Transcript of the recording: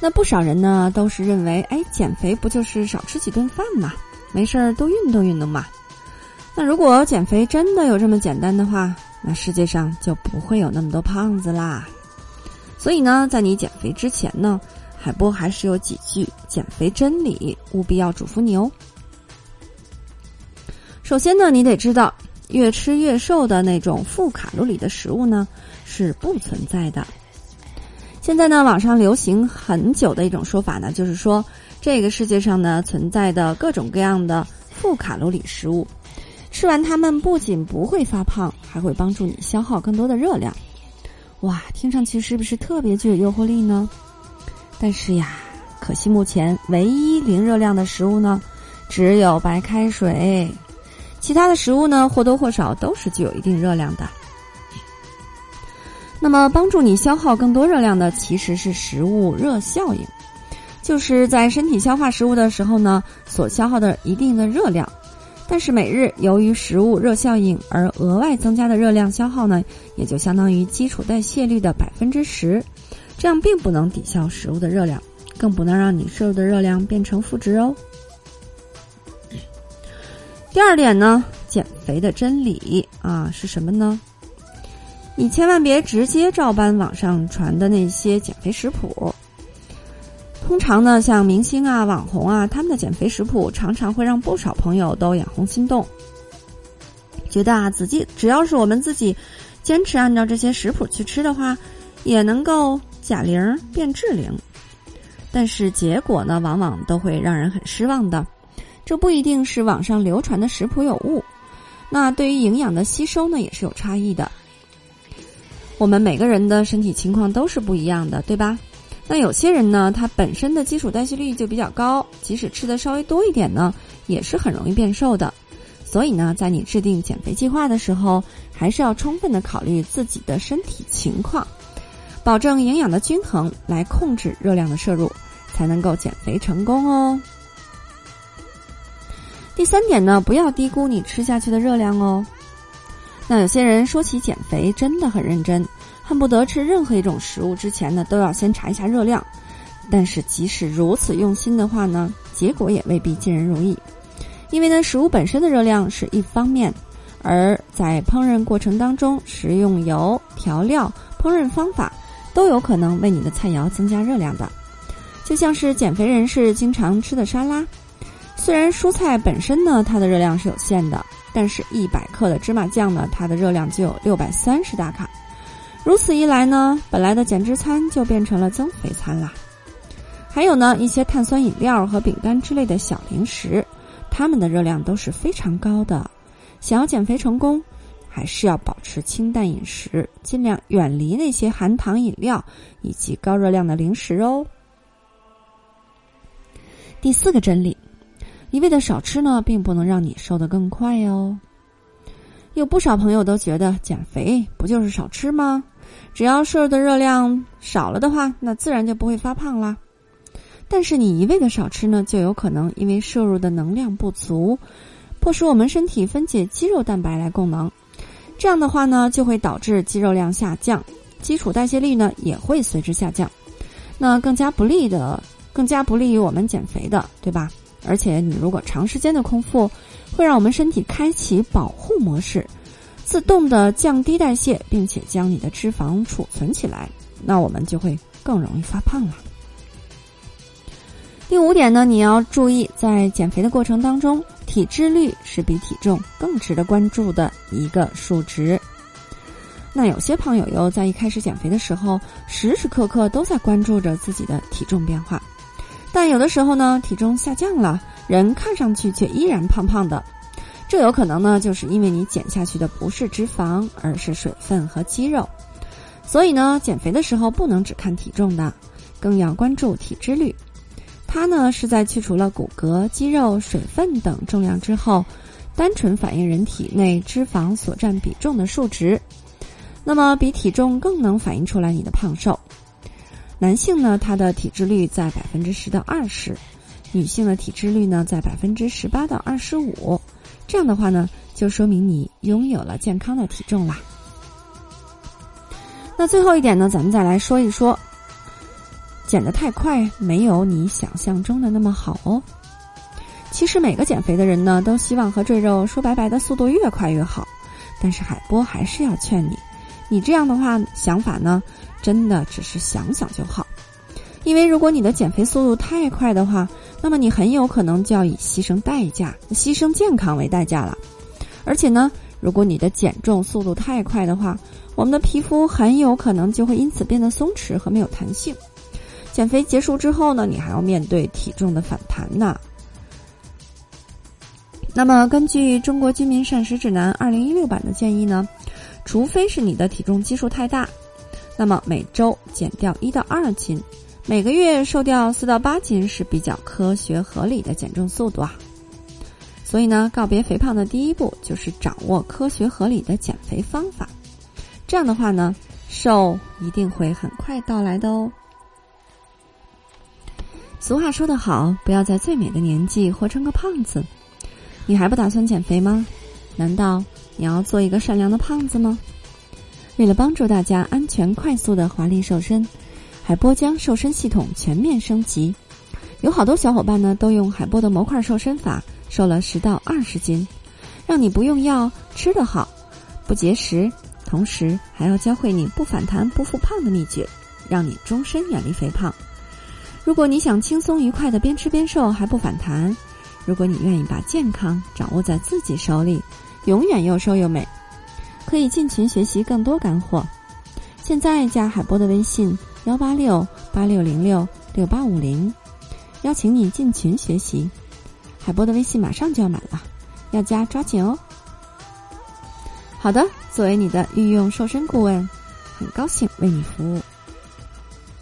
那不少人呢都是认为，哎，减肥不就是少吃几顿饭嘛，没事儿多运动运动嘛。那如果减肥真的有这么简单的话，那世界上就不会有那么多胖子啦。所以呢，在你减肥之前呢，海波还是有几句减肥真理，务必要嘱咐你哦。首先呢，你得知道，越吃越瘦的那种负卡路里的食物呢是不存在的。现在呢，网上流行很久的一种说法呢，就是说这个世界上呢存在的各种各样的负卡路里食物，吃完它们不仅不会发胖，还会帮助你消耗更多的热量。哇，听上去是不是特别具有诱惑力呢？但是呀，可惜目前唯一零热量的食物呢，只有白开水，其他的食物呢或多或少都是具有一定热量的。那么，帮助你消耗更多热量的其实是食物热效应，就是在身体消化食物的时候呢，所消耗的一定的热量。但是每日由于食物热效应而额外增加的热量消耗呢，也就相当于基础代谢率的百分之十，这样并不能抵消食物的热量，更不能让你摄入的热量变成负值哦。第二点呢，减肥的真理啊是什么呢？你千万别直接照搬网上传的那些减肥食谱。通常呢，像明星啊、网红啊，他们的减肥食谱常常会让不少朋友都眼红心动，觉得啊，自己只要是我们自己坚持按照这些食谱去吃的话，也能够假零变质零。但是结果呢，往往都会让人很失望的。这不一定是网上流传的食谱有误，那对于营养的吸收呢，也是有差异的。我们每个人的身体情况都是不一样的，对吧？那有些人呢，他本身的基础代谢率就比较高，即使吃的稍微多一点呢，也是很容易变瘦的。所以呢，在你制定减肥计划的时候，还是要充分的考虑自己的身体情况，保证营养的均衡，来控制热量的摄入，才能够减肥成功哦。第三点呢，不要低估你吃下去的热量哦。那有些人说起减肥真的很认真，恨不得吃任何一种食物之前呢都要先查一下热量。但是即使如此用心的话呢，结果也未必尽人如意。因为呢，食物本身的热量是一方面，而在烹饪过程当中，食用油、调料、烹饪方法都有可能为你的菜肴增加热量的。就像是减肥人士经常吃的沙拉，虽然蔬菜本身呢它的热量是有限的。但是，一百克的芝麻酱呢，它的热量就有六百三十大卡。如此一来呢，本来的减脂餐就变成了增肥餐啦。还有呢，一些碳酸饮料和饼干之类的小零食，它们的热量都是非常高的。想要减肥成功，还是要保持清淡饮食，尽量远离那些含糖饮料以及高热量的零食哦。第四个真理。一味的少吃呢，并不能让你瘦得更快哦。有不少朋友都觉得减肥不就是少吃吗？只要摄入的热量少了的话，那自然就不会发胖啦。但是你一味的少吃呢，就有可能因为摄入的能量不足，迫使我们身体分解肌肉蛋白来供能。这样的话呢，就会导致肌肉量下降，基础代谢率呢也会随之下降。那更加不利的，更加不利于我们减肥的，对吧？而且，你如果长时间的空腹，会让我们身体开启保护模式，自动的降低代谢，并且将你的脂肪储存起来，那我们就会更容易发胖了。第五点呢，你要注意，在减肥的过程当中，体脂率是比体重更值得关注的一个数值。那有些朋友又在一开始减肥的时候，时时刻刻都在关注着自己的体重变化。但有的时候呢，体重下降了，人看上去却依然胖胖的，这有可能呢，就是因为你减下去的不是脂肪，而是水分和肌肉。所以呢，减肥的时候不能只看体重的，更要关注体脂率。它呢是在去除了骨骼、肌肉、水分等重量之后，单纯反映人体内脂肪所占比重的数值。那么比体重更能反映出来你的胖瘦。男性呢，他的体脂率在百分之十到二十；女性的体脂率呢在百分之十八到二十五。这样的话呢，就说明你拥有了健康的体重啦。那最后一点呢，咱们再来说一说，减得太快没有你想象中的那么好哦。其实每个减肥的人呢，都希望和赘肉说拜拜的速度越快越好，但是海波还是要劝你，你这样的话想法呢。真的只是想想就好，因为如果你的减肥速度太快的话，那么你很有可能就要以牺牲代价、牺牲健康为代价了。而且呢，如果你的减重速度太快的话，我们的皮肤很有可能就会因此变得松弛和没有弹性。减肥结束之后呢，你还要面对体重的反弹呢。那么，根据《中国居民膳食指南》二零一六版的建议呢，除非是你的体重基数太大。那么每周减掉一到二斤，每个月瘦掉四到八斤是比较科学合理的减重速度啊。所以呢，告别肥胖的第一步就是掌握科学合理的减肥方法。这样的话呢，瘦一定会很快到来的哦。俗话说得好，不要在最美的年纪活成个胖子。你还不打算减肥吗？难道你要做一个善良的胖子吗？为了帮助大家安全快速的华丽瘦身，海波将瘦身系统全面升级。有好多小伙伴呢都用海波的模块瘦身法瘦了十到二十斤，让你不用药吃得好，不节食，同时还要教会你不反弹不复胖的秘诀，让你终身远离肥胖。如果你想轻松愉快的边吃边瘦还不反弹，如果你愿意把健康掌握在自己手里，永远又瘦又美。可以进群学习更多干货，现在加海波的微信幺八六八六零六六八五零，邀请你进群学习。海波的微信马上就要满了，要加抓紧哦。好的，作为你的御用瘦身顾问，很高兴为你服务。